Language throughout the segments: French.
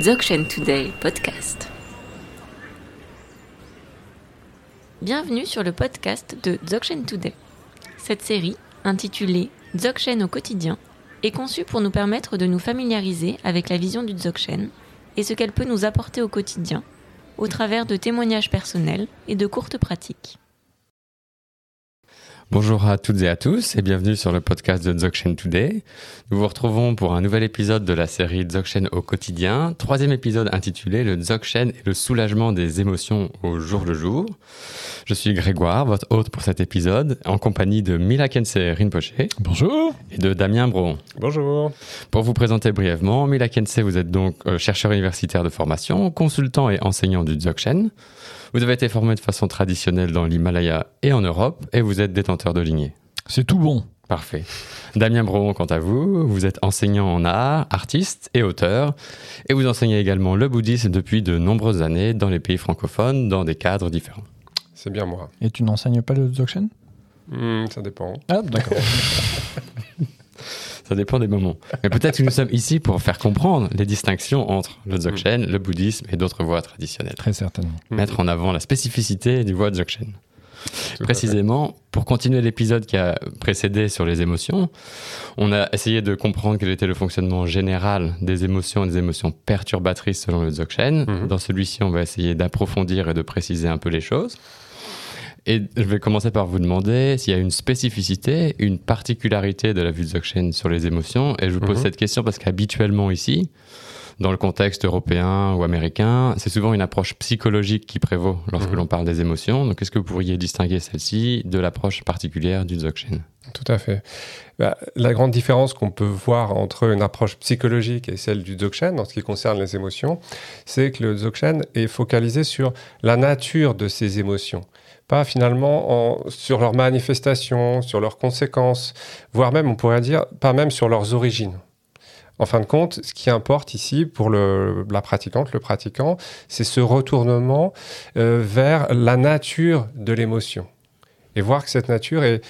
Dzogchen Today podcast. Bienvenue sur le podcast de Dzogchen Today. Cette série, intitulée Dzogchen au quotidien, est conçue pour nous permettre de nous familiariser avec la vision du Dzogchen et ce qu'elle peut nous apporter au quotidien, au travers de témoignages personnels et de courtes pratiques. Bonjour à toutes et à tous et bienvenue sur le podcast de Dzogchen Today. Nous vous retrouvons pour un nouvel épisode de la série Dzogchen au quotidien, troisième épisode intitulé le Dzogchen et le soulagement des émotions au jour le jour. Je suis Grégoire, votre hôte pour cet épisode, en compagnie de Mila Kense Rinpoche. Bonjour. Et de Damien Bron. Bonjour. Pour vous présenter brièvement, Mila Kense, vous êtes donc euh, chercheur universitaire de formation, consultant et enseignant du Dzogchen. Vous avez été formé de façon traditionnelle dans l'Himalaya et en Europe, et vous êtes détenteur de lignée. C'est tout bon. Parfait. Damien Bron, quant à vous, vous êtes enseignant en art, artiste et auteur, et vous enseignez également le bouddhisme depuis de nombreuses années dans les pays francophones, dans des cadres différents. C'est bien moi. Et tu n'enseignes pas le Dzogchen? Hmm, ça dépend. Ah, d'accord. Ça dépend des moments. Mais peut-être que nous sommes ici pour faire comprendre les distinctions entre le Dzogchen, le bouddhisme et d'autres voies traditionnelles. Très certainement. Hmm. Mettre en avant la spécificité du voie Dzogchen. Tout Précisément, pour continuer l'épisode qui a précédé sur les émotions, on a essayé de comprendre quel était le fonctionnement général des émotions et des émotions perturbatrices selon le Dzogchen. Mhm. Dans celui-ci, on va essayer d'approfondir et de préciser un peu les choses. Et je vais commencer par vous demander s'il y a une spécificité, une particularité de la vue Dzogchen sur les émotions. Et je vous pose Mhm. cette question parce qu'habituellement ici, dans le contexte européen ou américain, c'est souvent une approche psychologique qui prévaut lorsque Mhm. l'on parle des émotions. Donc, est-ce que vous pourriez distinguer celle-ci de l'approche particulière du Dzogchen? Tout à fait. Bah, la grande différence qu'on peut voir entre une approche psychologique et celle du Dzogchen en ce qui concerne les émotions, c'est que le Dzogchen est focalisé sur la nature de ces émotions. Pas finalement en- sur leurs manifestations, sur leurs conséquences, voire même, on pourrait dire, pas même sur leurs origines. En fin de compte, ce qui importe ici pour la pratiquante, le pratiquant, c'est ce retournement euh, vers la nature de l'émotion. Et voir que cette nature est,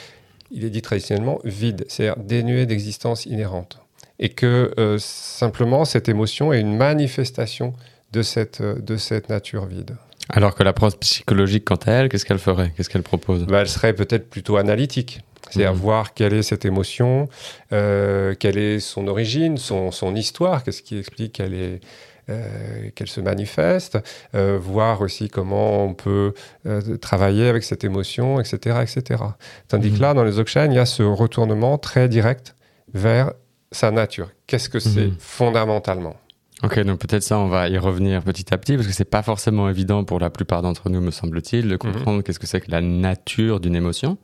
il est dit traditionnellement, vide, c'est-à-dire dénuée d'existence inhérente. Et que euh, simplement cette émotion est une manifestation de cette, euh, de cette nature vide. Alors que l'approche psychologique, quant à elle, qu'est-ce qu'elle ferait? Qu'est-ce qu'elle propose? Bah, elle serait peut-être plutôt analytique. C'est-à-dire Mhm. voir quelle est cette émotion, euh, quelle est son origine, son, son histoire, qu'est-ce qui explique qu'elle est, euh, qu'elle se manifeste, euh, voir aussi comment on peut euh, travailler avec cette émotion, etc. etc. Tandis Mhm. que là, dans les Dzogchen, il y a ce retournement très direct vers sa nature. Qu'est-ce que c'est Mhm. fondamentalement? Ok, donc peut-être ça, on va y revenir petit à petit, parce que c'est pas forcément évident pour la plupart d'entre nous, me semble-t-il, de comprendre qu'est-ce que c'est que la nature d'une émotion.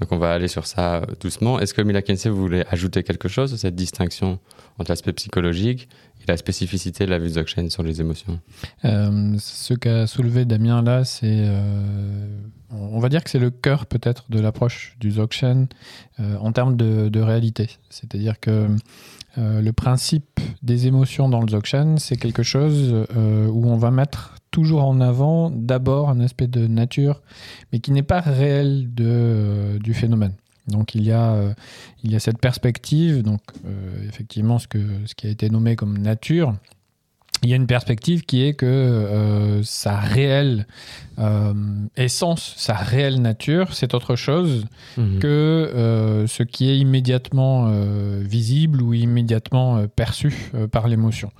Donc on va aller sur ça euh, doucement. Est-ce que Mila Kense, vous voulez ajouter quelque chose à cette distinction entre l'aspect psychologique et la spécificité de la vue Dzogchen sur les émotions? Euh, ce qu'a soulevé Damien là, c'est. euh, on va dire que c'est le cœur peut-être de l'approche du Dzogchen euh, en termes de, de réalité. C'est-à-dire que euh, le principe des émotions dans le Dzogchen, c'est quelque chose euh, où on va mettre toujours en avant d'abord un aspect de nature, mais qui n'est pas réel de, euh, du phénomène. Donc il y a, il y a cette perspective, donc effectivement ce, que, ce qui a été nommé comme nature, il y a une perspective qui est que euh, sa réelle euh, essence, sa réelle nature, c'est autre chose Mhm. que euh, ce qui est immédiatement visible ou immédiatement perçu par l'émotion.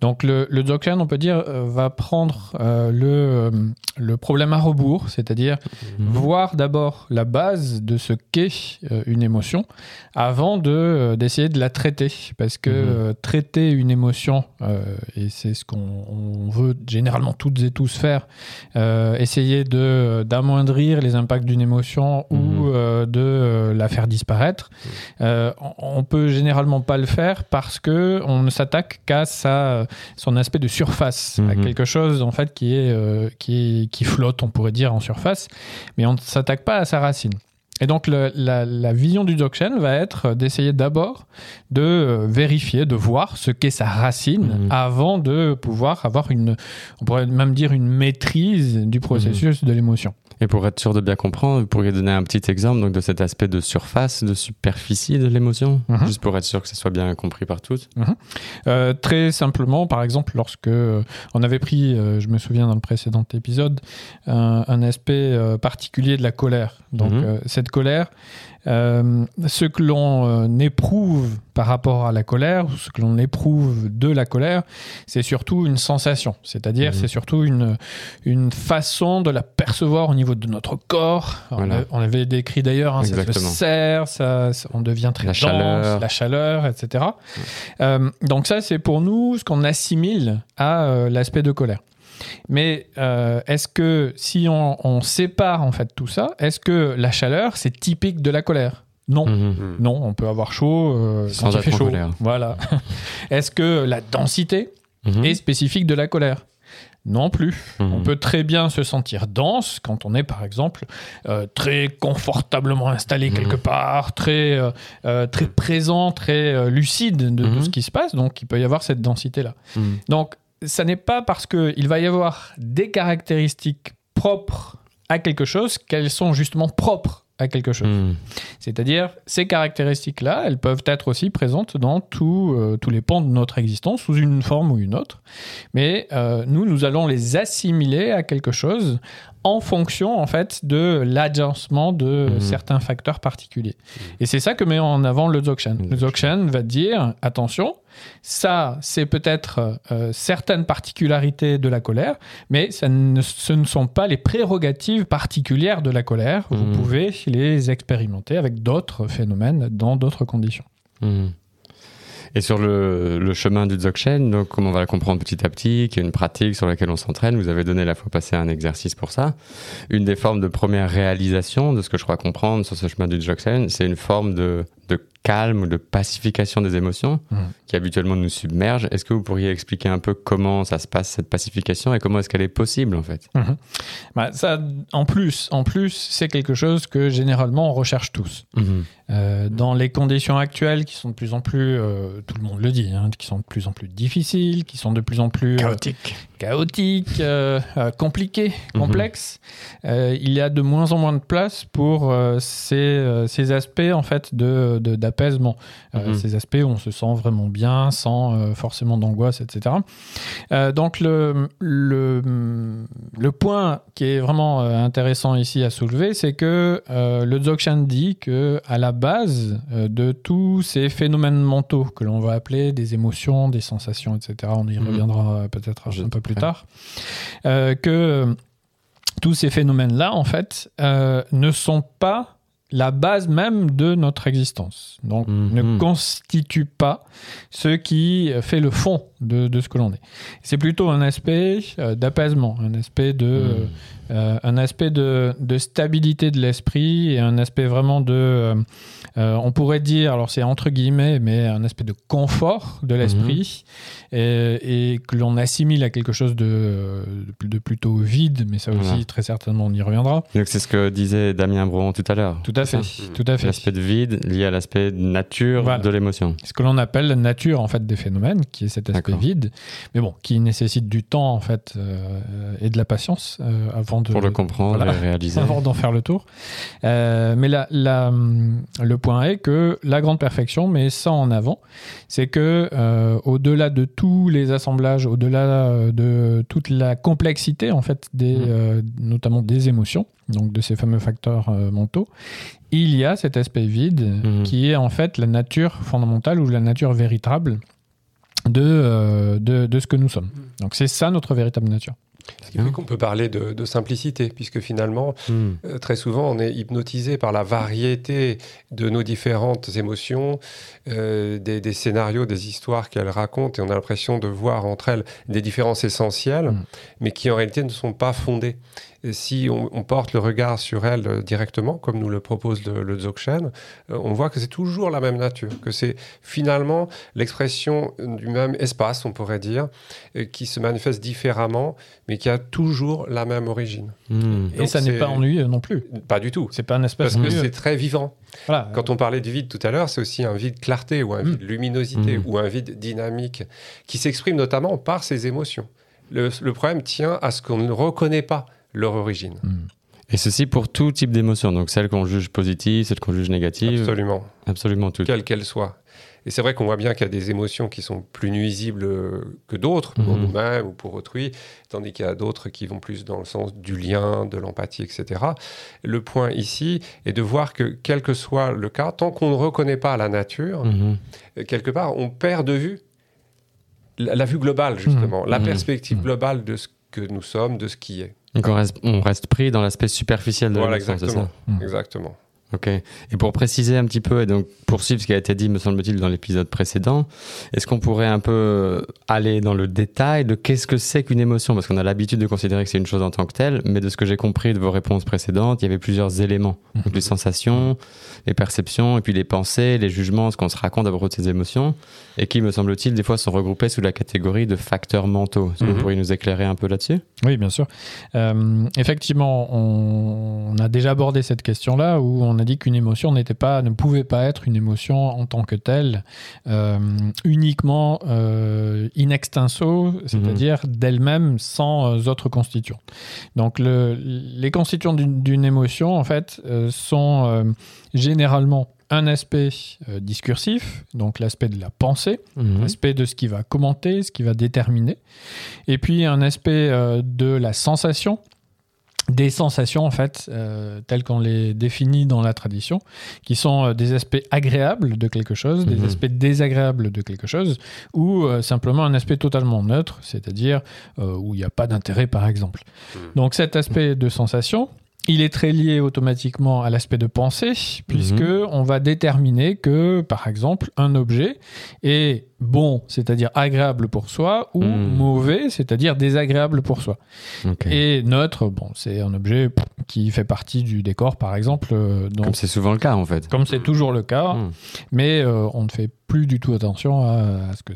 Donc le, le Dzogchen, on peut dire, va prendre le, le problème à rebours, c'est-à-dire Mhm. voir d'abord la base de ce qu'est une émotion avant de euh, d'essayer de la traiter parce que Mhm. traiter une émotion et c'est ce qu'on on veut généralement toutes et tous faire euh, essayer de d'amoindrir les impacts d'une émotion ou Mhm. euh, de euh, la faire disparaître euh, on, peut généralement pas le faire parce que on ne s'attaque qu'à sa son aspect de surface à Mhm. quelque chose en fait qui est qui qui flotte on pourrait dire en surface mais on ne s'attaque pas à sa racine Et donc le- la, la vision du Dzogchen va être d'essayer d'abord de euh, vérifier, de voir ce qu'est sa racine Mhm. avant de pouvoir avoir une, on pourrait même dire une maîtrise du processus de l'émotion. Et pour être sûr de bien comprendre, vous pourriez donner un petit exemple donc, de cet aspect de surface, de superficie de l'émotion, Mhm. juste pour être sûr que ce soit bien compris par tous. Euh, très simplement, par exemple, lorsque euh, on avait pris, euh, je me souviens dans le précédent épisode, un, un aspect euh, particulier de la colère. Donc Mhm. cette colère, ce que l'on éprouve par rapport à la colère, ou ce que l'on éprouve de la colère, c'est surtout une sensation. C'est-à-dire, Mhm. c'est surtout une, une façon de la percevoir au niveau de notre corps. On Voilà. a- On, avait décrit d'ailleurs, hein, ça se serre, ça, ça- on devient très La dense, chaleur. la chaleur, etc. Euh, donc ça, c'est pour nous ce qu'on assimile à euh, l'aspect de colère. Mais euh, est-ce que si on, on sépare en fait tout ça, est-ce que la chaleur c'est typique de la colère? Non. Mhm. Hmm. Non, on peut avoir chaud euh, Sans quand il être fait chaud. colère. Voilà. est-ce que la densité Mhm. est spécifique de la colère? Non plus. Mhm. On peut très bien se sentir dense quand on est, par exemple, euh, très confortablement installé Mhm. quelque part, très, euh, euh, très présent, très lucide de, de Mhm. ce qui se passe. Donc, il peut y avoir cette densité-là. Donc, ça n'est pas parce qu'il va y avoir des caractéristiques propres à quelque chose qu'elles sont justement propres à quelque chose. Mhm. C'est-à-dire, ces caractéristiques-là, elles peuvent être aussi présentes dans tout, euh, tous les pans de notre existence, sous une forme ou une autre. Mais euh, nous, nous allons les assimiler à quelque chose en fonction, en fait, de l'agencement de Mhm. certains facteurs particuliers. Et c'est ça que met en avant le Dzogchen. Le Dzogchen va dire, attention, ça, c'est peut-être euh, certaines particularités de la colère, mais ça ne- ce ne sont pas les prérogatives particulières de la colère. Vous Mhm. pouvez les expérimenter avec d'autres phénomènes dans d'autres conditions. Et sur le, le chemin du Dzogchen, donc comme on va le comprendre petit à petit, qui est une pratique sur laquelle on s'entraîne, vous avez donné la fois passée un exercice pour ça. Une des formes de première réalisation de ce que je crois comprendre sur ce chemin du Dzogchen, c'est une forme de, de calme ou de pacification des émotions Mhm. qui habituellement nous submerge. Est-ce que vous pourriez expliquer un peu comment ça se passe cette pacification et comment est-ce qu'elle est possible en fait? Bah, ça, en plus, en plus, c'est quelque chose que généralement on recherche tous. Euh, dans les conditions actuelles qui sont de plus en plus, euh, tout le monde le dit, hein, qui sont de plus en plus difficiles, qui sont de plus en plus euh, Chaotique. euh, euh, compliquées, Mhm. complexes, euh, il y a de moins en moins de place pour euh, ces, ces aspects en fait de d'apaisement, Mhm. ces aspects où on se sent vraiment bien, sans forcément d'angoisse, etc. Donc le, le le point qui est vraiment intéressant ici à soulever, c'est que le Dzogchen dit que à la base de tous ces phénomènes mentaux que l'on va appeler des émotions, des sensations, etc., on y Mhm. reviendra peut-être un peu plus ouais. tard, euh, que euh, tous ces phénomènes-là, en fait, euh, ne sont pas la base même de notre existence. Donc, Mhm. ne constituent pas ce qui fait le fond de, de ce que l'on est. C'est plutôt un aspect euh, d'apaisement, un aspect de, Mhm. euh, un aspect de, de stabilité de l'esprit et un aspect vraiment de, euh, on pourrait dire, alors c'est entre guillemets, mais un aspect de confort de l'esprit et, et que l'on assimile à quelque chose de, plutôt vide, mais ça aussi Voilà. très certainement on y reviendra. Donc c'est ce que disait Damien Brouan tout à l'heure. Tout à fait, tout à fait. L'aspect de vide lié à l'aspect nature Voilà. de l'émotion. ce que l'on appelle la nature en fait des phénomènes, qui est cet aspect vide, mais bon, qui nécessite du temps en fait euh, et de la patience euh, avant de Pour le comprendre voilà. et réaliser. avant d'en faire le tour. Mais la, la, le point est que la grande perfection met ça en avant, c'est que euh, au-delà de tous les assemblages, au-delà euh, de toute la complexité en fait des, Mhm. euh, notamment des émotions, donc de ces fameux facteurs euh, mentaux, il y a cet aspect vide Mhm. qui est en fait la nature fondamentale ou la nature véritable de, de, de ce que nous sommes. Donc c'est ça notre véritable nature. Ce qui fait qu'on peut parler de, de simplicité, puisque finalement, Hmm. euh, très souvent, on est hypnotisé par la variété de nos différentes émotions, euh, des, des scénarios, des histoires qu'elles racontent, et on a l'impression de voir entre elles des différences essentielles, Mm. mais qui en réalité ne sont pas fondées. Si on, on porte le regard sur elles euh, directement, comme nous le propose le, le Dzogchen, euh, on voit que c'est toujours la même nature, que c'est finalement l'expression du même espace, on pourrait dire, euh, qui se manifeste différemment, mais qui a toujours la même origine. Hmm. Et ça n'est pas ennuyeux non plus. Pas du tout. C'est pas un espace Parce que ennuyeux. c'est très vivant. Voilà. Quand on parlait du vide tout à l'heure, c'est aussi un vide clarté ou un vide luminosité Mm. ou un vide dynamique qui s'exprime notamment par ses émotions. Le, le problème tient à ce qu'on ne reconnaît pas leur origine. Mm. Et ceci pour tout type d'émotion, donc celle qu'on juge positive, celle qu'on juge négative. Absolument. Absolument toutes. Quelle qu'elle soit. Et c'est vrai qu'on voit bien qu'il y a des émotions qui sont plus nuisibles que d'autres, pour Mhm. nous-mêmes ou pour autrui, tandis qu'il y a d'autres qui vont plus dans le sens du lien, de l'empathie, etc. Le point ici est de voir que, quel que soit le cas, tant qu'on ne reconnaît pas la nature, Mhm. euh, quelque part, on perd de vue la, la vue globale, justement, la perspective globale de ce que nous sommes, de ce qui est. Donc on reste, on reste pris dans l'aspect superficiel de Voilà, exactement. ça? Exactement. Ok. Et pour préciser un petit peu, et donc poursuivre ce qui a été dit, me semble-t-il, dans l'épisode précédent, est-ce qu'on pourrait un peu aller dans le détail de qu'est-ce que c'est qu'une émotion? Parce qu'on a l'habitude de considérer que c'est une chose en tant que telle, mais de ce que j'ai compris de vos réponses précédentes, il y avait plusieurs éléments. Donc les sensations, les perceptions, et puis les pensées, les jugements, ce qu'on se raconte à propos de ces émotions, et qui, me semble-t-il, des fois sont regroupés sous la catégorie de facteurs mentaux. Est-ce que Mhm. vous pourriez nous éclairer un peu là-dessus? Oui, bien sûr. Euh, effectivement, on, on a déjà abordé cette question-là où on a dit qu'une émotion n'était pas, ne pouvait pas être une émotion en tant que telle, euh, uniquement euh, in extenso, c'est-à-dire d'elle-même sans euh, autres constituants. Donc, le- les constituants d'une émotion, en fait, sont généralement un aspect euh, discursif, donc l'aspect de la pensée, Mhm. aspect de ce qui va commenter, ce qui va déterminer. Et puis un aspect euh, de la sensation, des sensations en fait, euh, telles qu'on les définit dans la tradition, qui sont euh, des aspects agréables de quelque chose, des Mhm. aspects désagréables de quelque chose, ou euh, simplement un aspect totalement neutre, c'est-à-dire où il n'y a pas d'intérêt par exemple. Mhm. Donc cet aspect de sensation, il est très lié automatiquement à l'aspect de pensée, puisque on va déterminer que, par exemple, un objet est bon, c'est-à-dire agréable pour soi, ou Mhm. mauvais, c'est-à-dire désagréable pour soi. Et neutre, bon, c'est un objet qui fait partie du décor, par exemple, euh, dont- Comme c'est souvent le cas, en fait. comme c'est toujours le cas, Mhm. mais euh, on ne fait plus du tout attention à, à ce que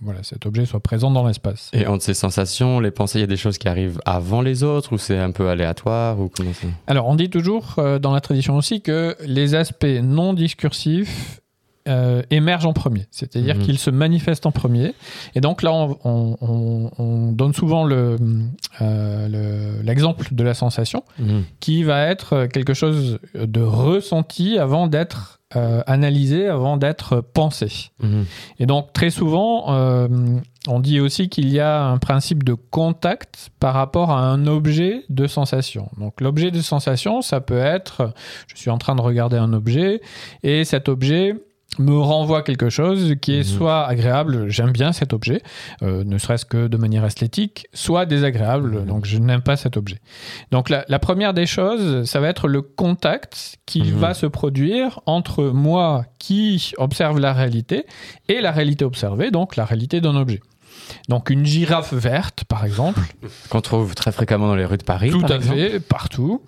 voilà, cet objet soit présent dans l'espace. Et entre ces sensations, les pensées, il y a des choses qui arrivent avant les autres ou c'est un peu aléatoire ou comment Alors, on dit toujours euh, dans la tradition aussi que les aspects non discursifs euh, émergent en premier, c'est-à-dire Mhm. qu'ils se manifestent en premier. Et donc là, on, on- on- on donne souvent le, euh, le- l'exemple de la sensation, Mhm. qui va être quelque chose de ressenti avant d'être euh, analysé, avant d'être pensé. Mhm. Et donc très souvent, on dit aussi qu'il y a un principe de contact par rapport à un objet de sensation. Donc l'objet de sensation, ça peut être, je suis en train de regarder un objet et cet objet me renvoie quelque chose qui est Mhm. soit agréable, j'aime bien cet objet, euh, ne serait-ce que de manière esthétique, soit désagréable, Mhm. donc je n'aime pas cet objet. Donc la, la première des choses, ça va être le contact qui Mhm. va se produire entre moi qui observe la réalité et la réalité observée, donc la réalité d'un objet. Donc une girafe verte, par exemple, Qu'on trouve très fréquemment dans les rues de Paris. tout par à exemple. fait, partout.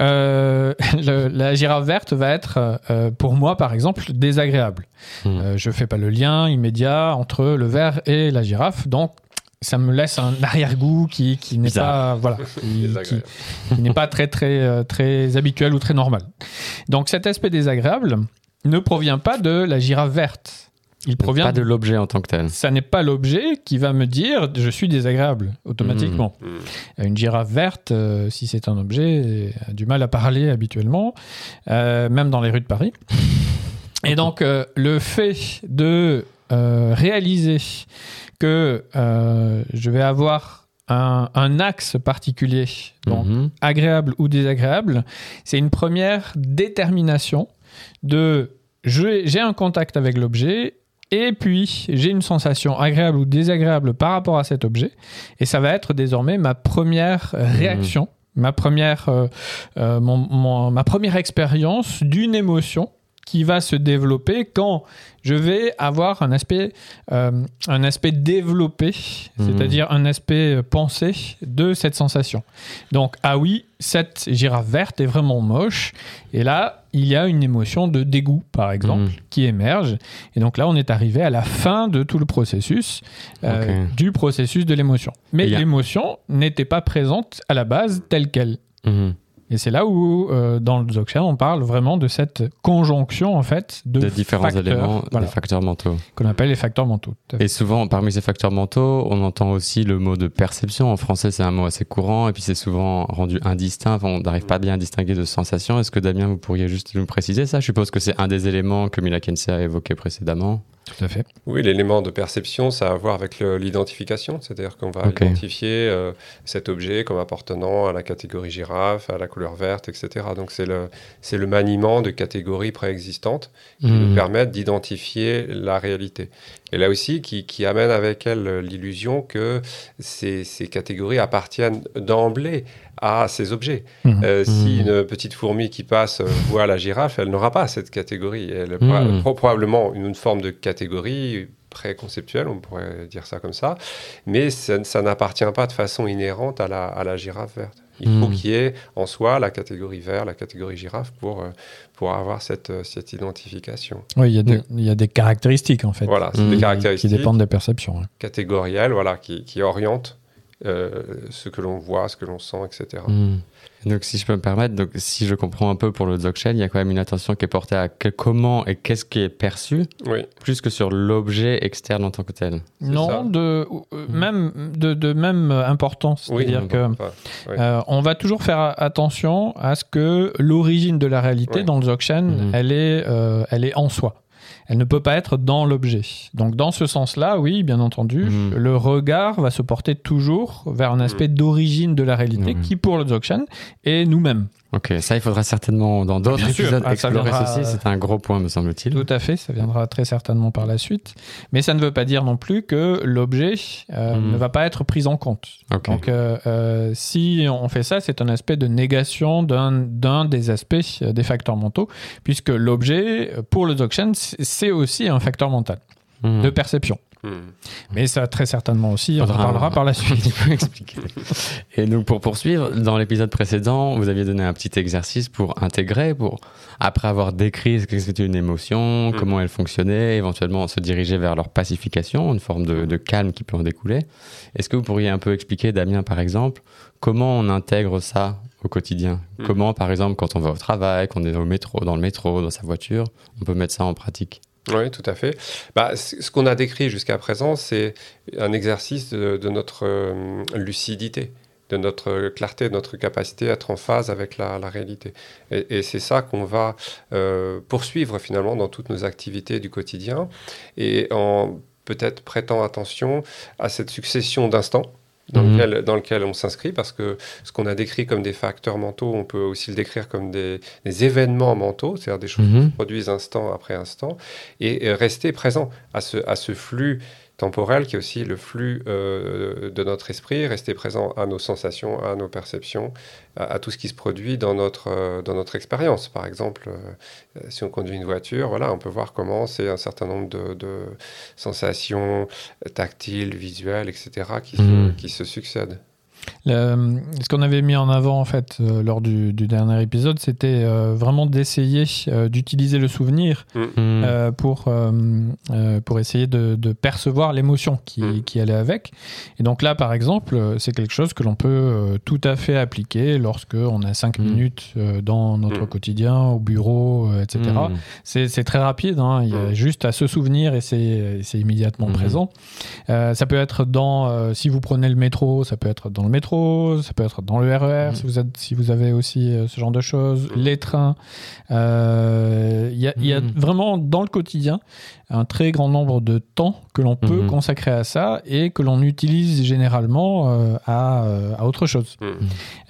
Euh, le- la girafe verte va être, euh, pour moi, par exemple, désagréable. Mhm. Euh, je fais pas le lien immédiat entre le vert et la girafe, donc ça me laisse un arrière-goût qui, qui n'est pas voilà qui- qui, Désagréable. qui n'est pas très très très habituel ou très normal. Donc cet aspect désagréable ne provient pas de la girafe verte. Il Donc, provient Pas de l'objet en tant que tel. ça n'est pas l'objet qui va me dire je suis désagréable automatiquement. Mhm. Une girafe verte, euh, si c'est un objet, a du mal à parler habituellement, euh, même dans les rues de Paris. Et donc, euh, le fait de euh, réaliser que euh, je vais avoir un, un axe particulier, donc Mhm. agréable ou désagréable, c'est une première détermination de j'ai un contact avec l'objet et puis j'ai une sensation agréable ou désagréable par rapport à cet objet. Et ça va être désormais ma première euh, réaction, ma première euh, euh, mon- mon- ma première expérience d'une émotion qui va se développer quand je vais avoir un aspect, euh, un aspect développé, Mhm. c'est-à-dire un aspect euh, pensé de cette sensation. Donc, ah oui, cette girafe verte est vraiment moche. Et là, il y a une émotion de dégoût, par exemple, Mhm. qui émerge. Et donc là, on est arrivé à la fin de tout le processus, euh, du processus de l'émotion. Mais a- l'émotion n'était pas présente à la base telle qu'elle. Mhm. Et c'est là où, euh, dans le Dzogchen, on parle vraiment de cette conjonction, en fait, de, de différents facteurs, éléments, voilà, des facteurs mentaux. qu'on appelle les facteurs mentaux. Et souvent, parmi ces facteurs mentaux, on entend aussi le mot de perception. En français, c'est un mot assez courant, et puis c'est souvent rendu indistinct. Enfin, on n'arrive pas bien à distinguer de sensation. Est-ce que Damien, vous pourriez juste nous préciser ça? Je suppose que c'est un des éléments que Mila Kensei a évoqué précédemment. Tout à fait. Oui, l'élément de perception, ça a à voir avec l'identification, c'est-à-dire qu'on va identifier euh, cet objet comme appartenant à la catégorie girafe, à la couleur verte, etc. Donc c'est le, c'est le maniement de catégories préexistantes qui Hmm. nous permettent d'identifier la réalité. Et là aussi, qui, qui amène avec elle euh, l'illusion que ces, ces catégories appartiennent d'emblée à ces objets. Mhm. Euh, Si Mhm. une petite fourmi qui passe euh, voit la girafe, elle n'aura pas cette catégorie. Elle aura pro- probablement une, une forme de catégorie préconceptuelle, on pourrait dire ça comme ça, mais ça, ça n'appartient pas de façon inhérente à la, à la girafe verte. Il faut Mhm. qu'il y ait en soi la catégorie vert, la catégorie girafe pour, euh, pour avoir cette, euh, cette identification. Oui, il y, a des- il y a des caractéristiques, en fait, Voilà, c'est des qui caractéristiques dépendent des perceptions. hein. catégorielles voilà, qui, qui orientent euh, ce que l'on voit, ce que l'on sent, etc. Hmm. Donc, si je peux me permettre, donc, si je comprends un peu pour le Dzogchen, il y a quand même une attention qui est portée à que- comment et qu'est-ce qui est perçu, Oui, plus que sur l'objet externe en tant que tel. Non, ça. de, euh, même, de, de même importance. oui. C'est-à-dire que oui. Euh, on va toujours faire attention à ce que l'origine de la réalité dans le Dzogchen, Mhm. elle, est, euh, elle est en soi. Elle ne peut pas être dans l'objet. Donc dans ce sens-là, oui, bien entendu, Mhm. le regard va se porter toujours vers un aspect d'origine de la réalité qui, pour le Dzogchen, est nous-mêmes. Ok, ça, il faudra certainement dans d'autres épisodes Ah, explorer viendra- ceci. C'est un gros point, me semble-t-il. Tout à fait, ça viendra très certainement par la suite. Mais ça ne veut pas dire non plus que l'objet euh, Mhm. ne va pas être pris en compte. Donc, euh, euh, si on fait ça, c'est un aspect de négation d'un des aspects des facteurs mentaux, puisque l'objet, pour le c- c'est aussi un facteur mental Hmm. de perception. Hmm. Mais ça, très certainement aussi, on en parlera par la suite. expliquer. Et donc, pour poursuivre, dans l'épisode précédent, vous aviez donné un petit exercice pour intégrer, pour, après avoir décrit ce que c'était une émotion, Mm. comment elle fonctionnait, éventuellement se diriger vers leur pacification, une forme de, de calme qui peut en découler. Est-ce que vous pourriez un peu expliquer, Damien, par exemple, comment on intègre ça au quotidien? Mm. Comment, par exemple, quand on va au travail, qu'on est au métro, dans le métro, dans sa voiture, on peut mettre ça en pratique? Oui, tout à fait. Bah, ce qu'on a décrit jusqu'à présent, c'est un exercice de, notre euh, lucidité, de notre clarté, de notre capacité à être en phase avec la, réalité. Et, et c'est ça qu'on va euh, poursuivre finalement dans toutes nos activités du quotidien et en peut-être prêtant attention à cette succession d'instants. Dans, Mhm. lequel, dans lequel on s'inscrit, parce que ce qu'on a décrit comme des facteurs mentaux, on peut aussi le décrire comme des, des événements mentaux, c'est-à-dire des choses qui Mhm. se produisent instant après instant, et euh, rester présent à ce, à ce flux temporel qui est aussi le flux euh, de notre esprit, rester présent à nos sensations, à nos perceptions, à, à tout ce qui se produit dans notre, euh, dans notre expérience. Par exemple, euh, si on conduit une voiture, voilà, on peut voir comment c'est un certain nombre de, de sensations tactiles, visuelles, etc., qui, se, qui se succèdent. Le- ce qu'on avait mis en avant en fait euh, lors du, du dernier épisode, c'était euh, vraiment d'essayer euh, d'utiliser le souvenir Hmm. euh, pour, euh, euh, pour essayer de, de percevoir l'émotion qui, Mm. qui allait avec. Et donc là, par exemple, c'est quelque chose que l'on peut euh, tout à fait appliquer lorsque on a cinq Mm. minutes euh, dans notre Mm. quotidien, au bureau, euh, etc. C'est c'est très rapide, hein. il y a Mm. juste à se souvenir et c'est c'est immédiatement présent. Euh, ça peut être dans, euh, si vous prenez le métro, ça peut être dans le métro, ça peut être dans le RER, Mhm. si, vous êtes, si vous avez aussi euh, ce genre de choses, Mhm. les trains. Euh, Il y, a, il y a Mhm. vraiment dans le quotidien un très grand nombre de temps que l'on peut Mhm. consacrer à ça et que l'on utilise généralement euh, à, euh, à autre chose. Mhm.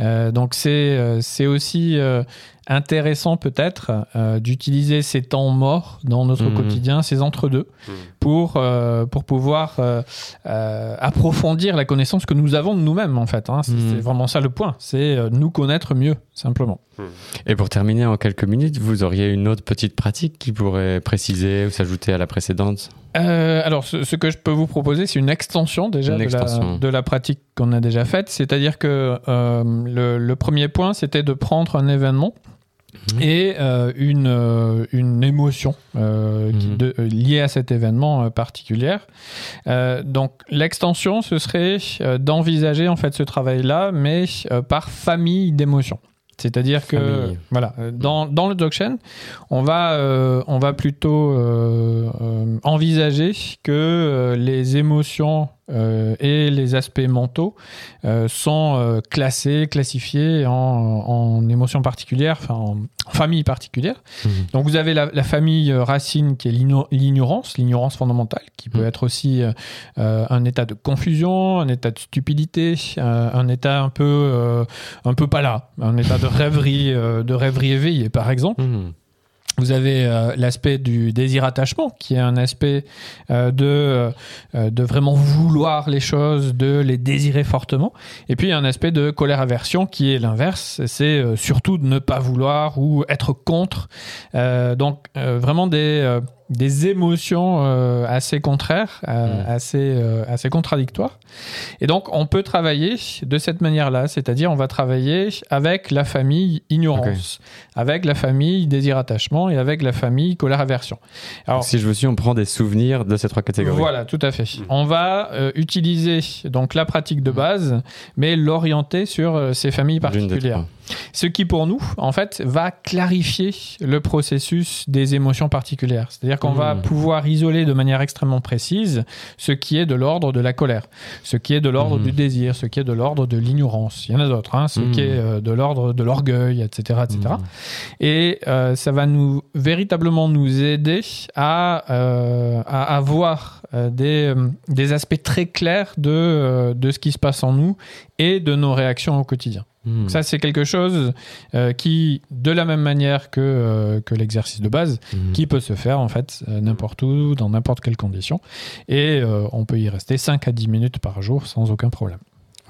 Euh, donc c'est euh, c'est aussi euh, intéressant peut-être euh, d'utiliser ces temps morts dans notre Mhm. quotidien, ces entre-deux, pour, euh, pour pouvoir euh, euh, approfondir la connaissance que nous avons de nous-mêmes en fait. hein. C'est c'est vraiment ça le point, c'est euh, nous connaître mieux simplement. Et pour terminer en quelques minutes, vous auriez une autre petite pratique qui pourrait préciser ou s'ajouter à la précédente Euh, alors, ce, ce que je peux vous proposer, c'est une extension déjà Une de, extension. La, de la pratique qu'on a déjà faite. C'est-à-dire que euh, le, le premier point, c'était de prendre un événement Mhm. et euh, une, une émotion qui Mhm. de- liée à cet événement particulière. Donc, l'extension, ce serait d'envisager en fait ce travail-là, mais par famille d'émotions. C'est-à-dire que voilà, dans, dans le Dzogchen, on va euh, on va plutôt euh, euh, envisager que les émotions euh, et les aspects mentaux euh, sont euh, classés, classifiés en, en émotions particulières, enfin en, famille particulière. Mmh. Donc vous avez la, la, famille racine qui est l'ignorance, l'ignorance fondamentale, qui peut mmh. être aussi un état de confusion, un état de stupidité, un état un peu, un peu pas là, un état de rêverie, de rêverie éveillée par exemple. Mmh. Vous avez euh, l'aspect du désir-attachement, qui est un aspect euh, de, euh, de vraiment vouloir les choses, de les désirer fortement. Et puis, il y a un aspect de colère-aversion, qui est l'inverse. C'est surtout de ne pas vouloir ou être contre. donc, vraiment des des émotions euh, assez contraires, euh, mm. assez, euh, assez contradictoires. Et donc, on peut travailler de cette manière-là, c'est-à-dire on va travailler avec la famille ignorance, avec la famille désir-attachement et avec la famille colère-aversion. Alors, si je vous suis, on prend des souvenirs de ces trois catégories. Voilà, tout à fait. Mm. On va utiliser donc la pratique de mm. base, mais l'orienter sur ces familles particulières. Ce qui, pour nous, en fait, va clarifier le processus des émotions particulières. C'est-à-dire qu'on va mmh. pouvoir isoler de manière extrêmement précise ce qui est de l'ordre de la colère, ce qui est de l'ordre mmh. du désir, ce qui est de l'ordre de l'ignorance. Il y en a d'autres, hein, ce qui est euh, de l'ordre de l'orgueil, etc., etc. Et euh, ça va nous véritablement nous aider à, euh, à avoir des, des aspects très clairs de, de ce qui se passe en nous et de nos réactions au quotidien. Hmm. Ça, c'est quelque chose euh, qui, de la même manière que, euh, que l'exercice de base, hmm. qui peut se faire en fait euh, n'importe où, dans n'importe quelle condition. Et on peut y rester 5 à 10 minutes par jour sans aucun problème.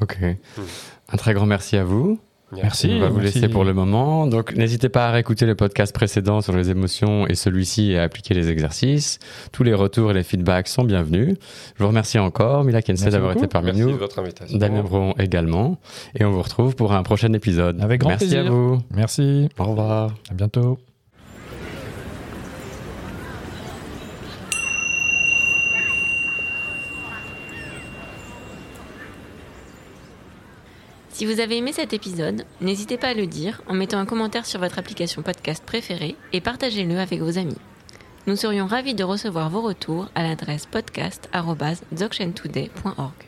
Ok. Hmm. Un très grand merci à vous. Merci. On va vous laisser pour le moment. Donc, n'hésitez pas à réécouter le podcast précédent sur les émotions et celui-ci et à appliquer les exercices. Tous les retours et les feedbacks sont bienvenus. Je vous remercie encore, Mila Kense, d'avoir été parmi Merci nous. De votre invitation. Damien Bron également. Et on vous retrouve pour un prochain épisode. Avec grand Merci à vous. Merci. Au revoir. À bientôt. Si vous avez aimé cet épisode, n'hésitez pas à le dire en mettant un commentaire sur votre application podcast préférée et partagez-le avec vos amis. Nous serions ravis de recevoir vos retours à l'adresse podcast.dzogchentoday.org.